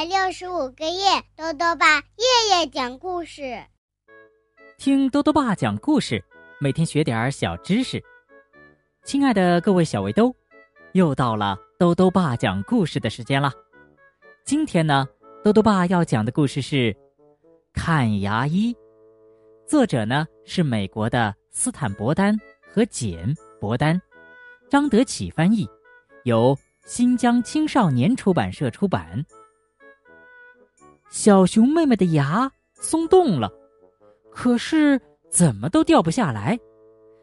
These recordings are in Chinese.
百六十五个夜，豆豆爸夜夜讲故事，听豆豆爸讲故事，每天学点小知识。亲爱的各位小围兜，又到了豆豆爸讲故事的时间了。今天呢，豆豆爸要讲的故事是《看牙医》，作者呢是美国的斯坦伯丹和简伯丹，张德启翻译，由新疆青少年出版社出版。小熊妹妹的牙松动了，可是怎么都掉不下来，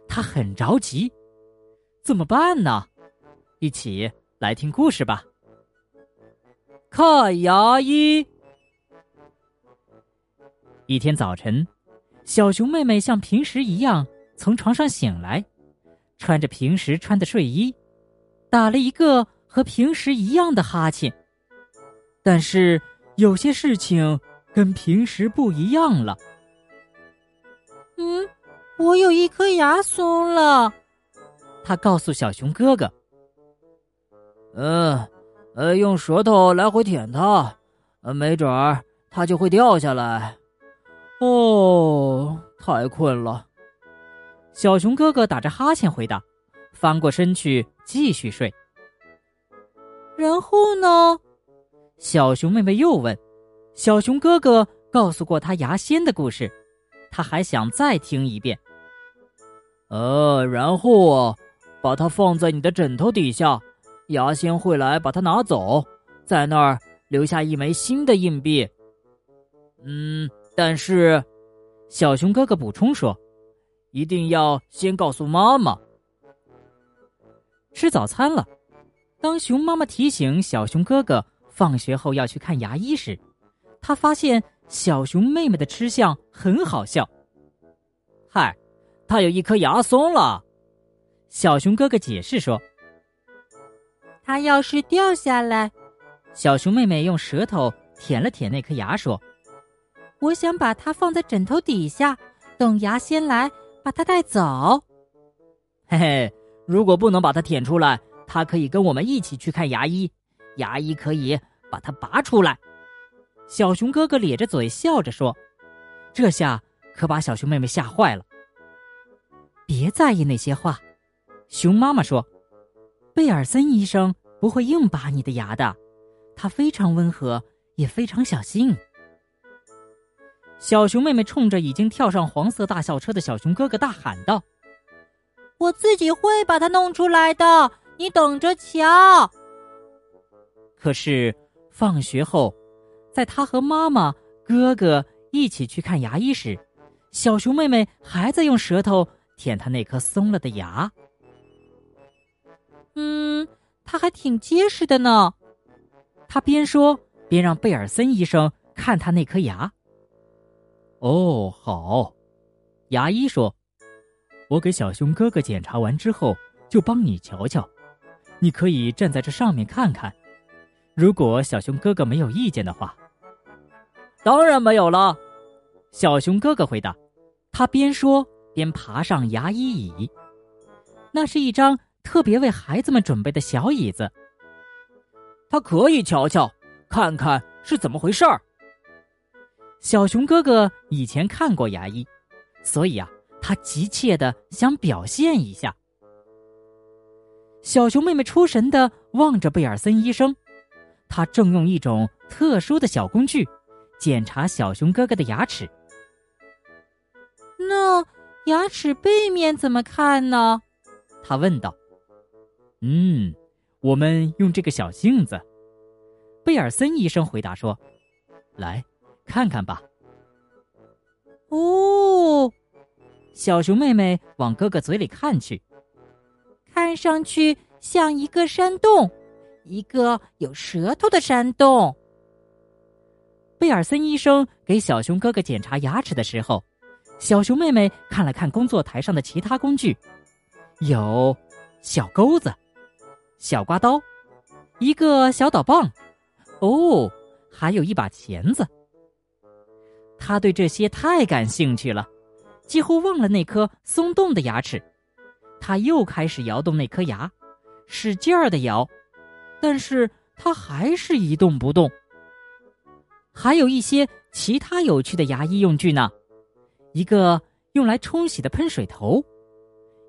她很着急，怎么办呢？一起来听故事吧。看牙医。一天早晨，小熊妹妹像平时一样从床上醒来，穿着平时穿的睡衣，打了一个和平时一样的哈欠，但是。有些事情跟平时不一样了。嗯，我有一颗牙松了。他告诉小熊哥哥：“嗯，呃，用舌头来回舔它，呃，没准儿它就会掉下来。”哦，太困了。小熊哥哥打着哈欠回答，翻过身去继续睡。然后呢？小熊妹妹又问：“小熊哥哥告诉过他牙仙的故事，他还想再听一遍。”呃，然后啊，把它放在你的枕头底下，牙仙会来把它拿走，在那儿留下一枚新的硬币。嗯，但是，小熊哥哥补充说：“一定要先告诉妈妈。”吃早餐了，当熊妈妈提醒小熊哥哥。放学后要去看牙医时，他发现小熊妹妹的吃相很好笑。嗨，她有一颗牙松了。小熊哥哥解释说：“它要是掉下来，小熊妹妹用舌头舔了舔那颗牙，说：‘我想把它放在枕头底下，等牙仙来把它带走。’嘿嘿，如果不能把它舔出来，它可以跟我们一起去看牙医。”牙医可以把它拔出来，小熊哥哥咧着嘴笑着说：“这下可把小熊妹妹吓坏了。”别在意那些话，熊妈妈说：“贝尔森医生不会硬拔你的牙的，他非常温和，也非常小心。”小熊妹妹冲着已经跳上黄色大校车的小熊哥哥大喊道：“我自己会把它弄出来的，你等着瞧！”可是，放学后，在他和妈妈、哥哥一起去看牙医时，小熊妹妹还在用舌头舔他那颗松了的牙。嗯，它还挺结实的呢。他边说边让贝尔森医生看他那颗牙。哦，好，牙医说：“我给小熊哥哥检查完之后，就帮你瞧瞧。你可以站在这上面看看。”如果小熊哥哥没有意见的话，当然没有了。小熊哥哥回答。他边说边爬上牙医椅，那是一张特别为孩子们准备的小椅子。他可以瞧瞧，看看是怎么回事儿。小熊哥哥以前看过牙医，所以啊，他急切的想表现一下。小熊妹妹出神的望着贝尔森医生。他正用一种特殊的小工具检查小熊哥哥的牙齿。那牙齿背面怎么看呢？他问道。嗯，我们用这个小镜子。贝尔森医生回答说：“来，看看吧。”哦，小熊妹妹往哥哥嘴里看去，看上去像一个山洞。一个有舌头的山洞。贝尔森医生给小熊哥哥检查牙齿的时候，小熊妹妹看了看工作台上的其他工具，有小钩子、小刮刀、一个小导棒，哦，还有一把钳子。他对这些太感兴趣了，几乎忘了那颗松动的牙齿。他又开始摇动那颗牙，使劲儿的摇。但是它还是一动不动。还有一些其他有趣的牙医用具呢，一个用来冲洗的喷水头，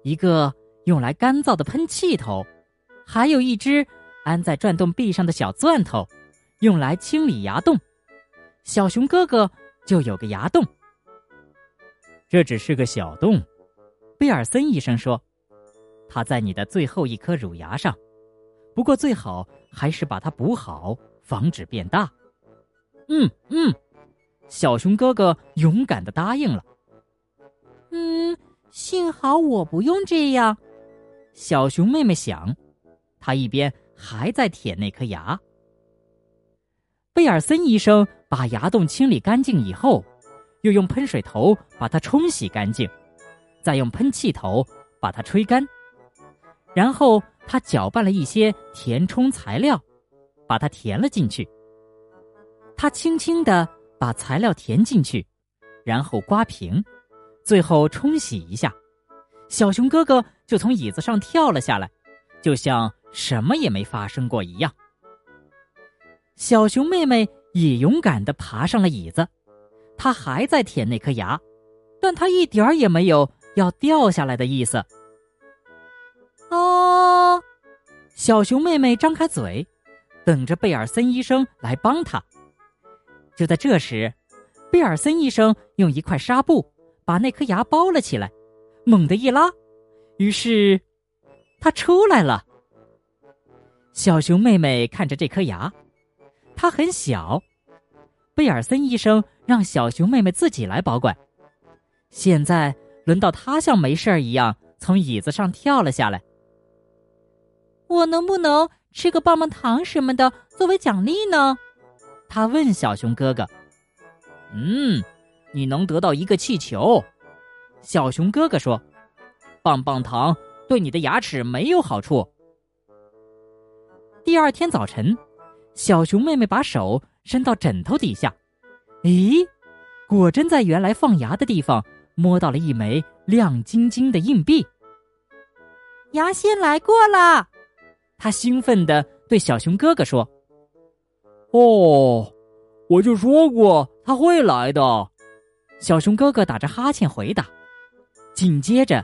一个用来干燥的喷气头，还有一只安在转动臂上的小钻头，用来清理牙洞。小熊哥哥就有个牙洞，这只是个小洞。贝尔森医生说，它在你的最后一颗乳牙上，不过最好还是把它补好，防止变大。嗯嗯，小熊哥哥勇敢的答应了。嗯，幸好我不用这样。小熊妹妹想，她一边还在舔那颗牙。贝尔森医生把牙洞清理干净以后，又用喷水头把它冲洗干净，再用喷气头把它吹干，然后他搅拌了一些填充材料，把它填了进去。他轻轻地把材料填进去，然后刮平，最后冲洗一下。小熊哥哥就从椅子上跳了下来，就像什么也没发生过一样。小熊妹妹也勇敢地爬上了椅子，她还在舔那颗牙，但她一点儿也没有要掉下来的意思。哦，小熊妹妹张开嘴，等着贝尔森医生来帮她。就在这时，贝尔森医生用一块纱布把那颗牙包了起来，猛地一拉，于是它出来了。小熊妹妹看着这颗牙，它很小。贝尔森医生让小熊妹妹自己来保管。现在轮到她像没事儿一样从椅子上跳了下来。我能不能吃个棒棒糖什么的作为奖励呢？他问小熊哥哥：“嗯，你能得到一个气球。”小熊哥哥说：“棒棒糖对你的牙齿没有好处。”第二天早晨，小熊妹妹把手伸到枕头底下，咦，果真在原来放牙的地方摸到了一枚亮晶晶的硬币。牙仙来过了，他兴奋地对小熊哥哥说。哦，我就说过他会来的。小熊哥哥打着哈欠回答。紧接着，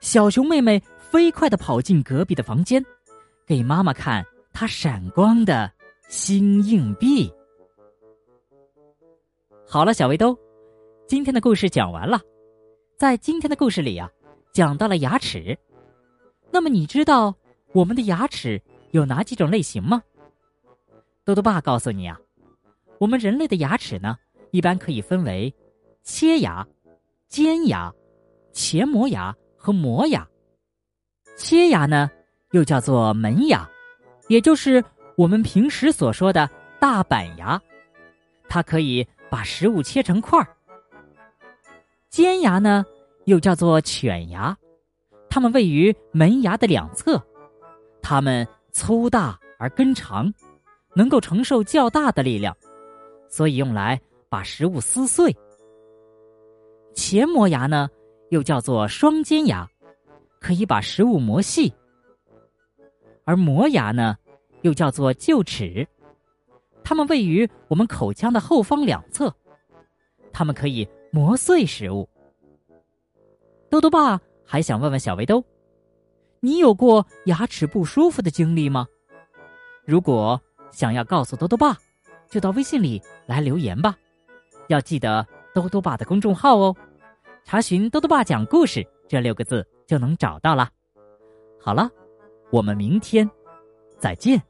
小熊妹妹飞快的跑进隔壁的房间，给妈妈看她闪光的新硬币。好了，小围兜，今天的故事讲完了。在今天的故事里啊，讲到了牙齿。那么你知道我们的牙齿有哪几种类型吗？豆豆爸告诉你啊，我们人类的牙齿呢，一般可以分为切牙、尖牙、前磨牙和磨牙。切牙呢，又叫做门牙，也就是我们平时所说的大板牙，它可以把食物切成块儿。尖牙呢，又叫做犬牙，它们位于门牙的两侧，它们粗大而根长。能够承受较大的力量，所以用来把食物撕碎。前磨牙呢，又叫做双尖牙，可以把食物磨细；而磨牙呢，又叫做臼齿，它们位于我们口腔的后方两侧，它们可以磨碎食物。豆豆爸还想问问小围兜，你有过牙齿不舒服的经历吗？如果。想要告诉多多爸，就到微信里来留言吧。要记得多多爸的公众号哦，查询“多多爸讲故事”这六个字就能找到了。好了，我们明天再见。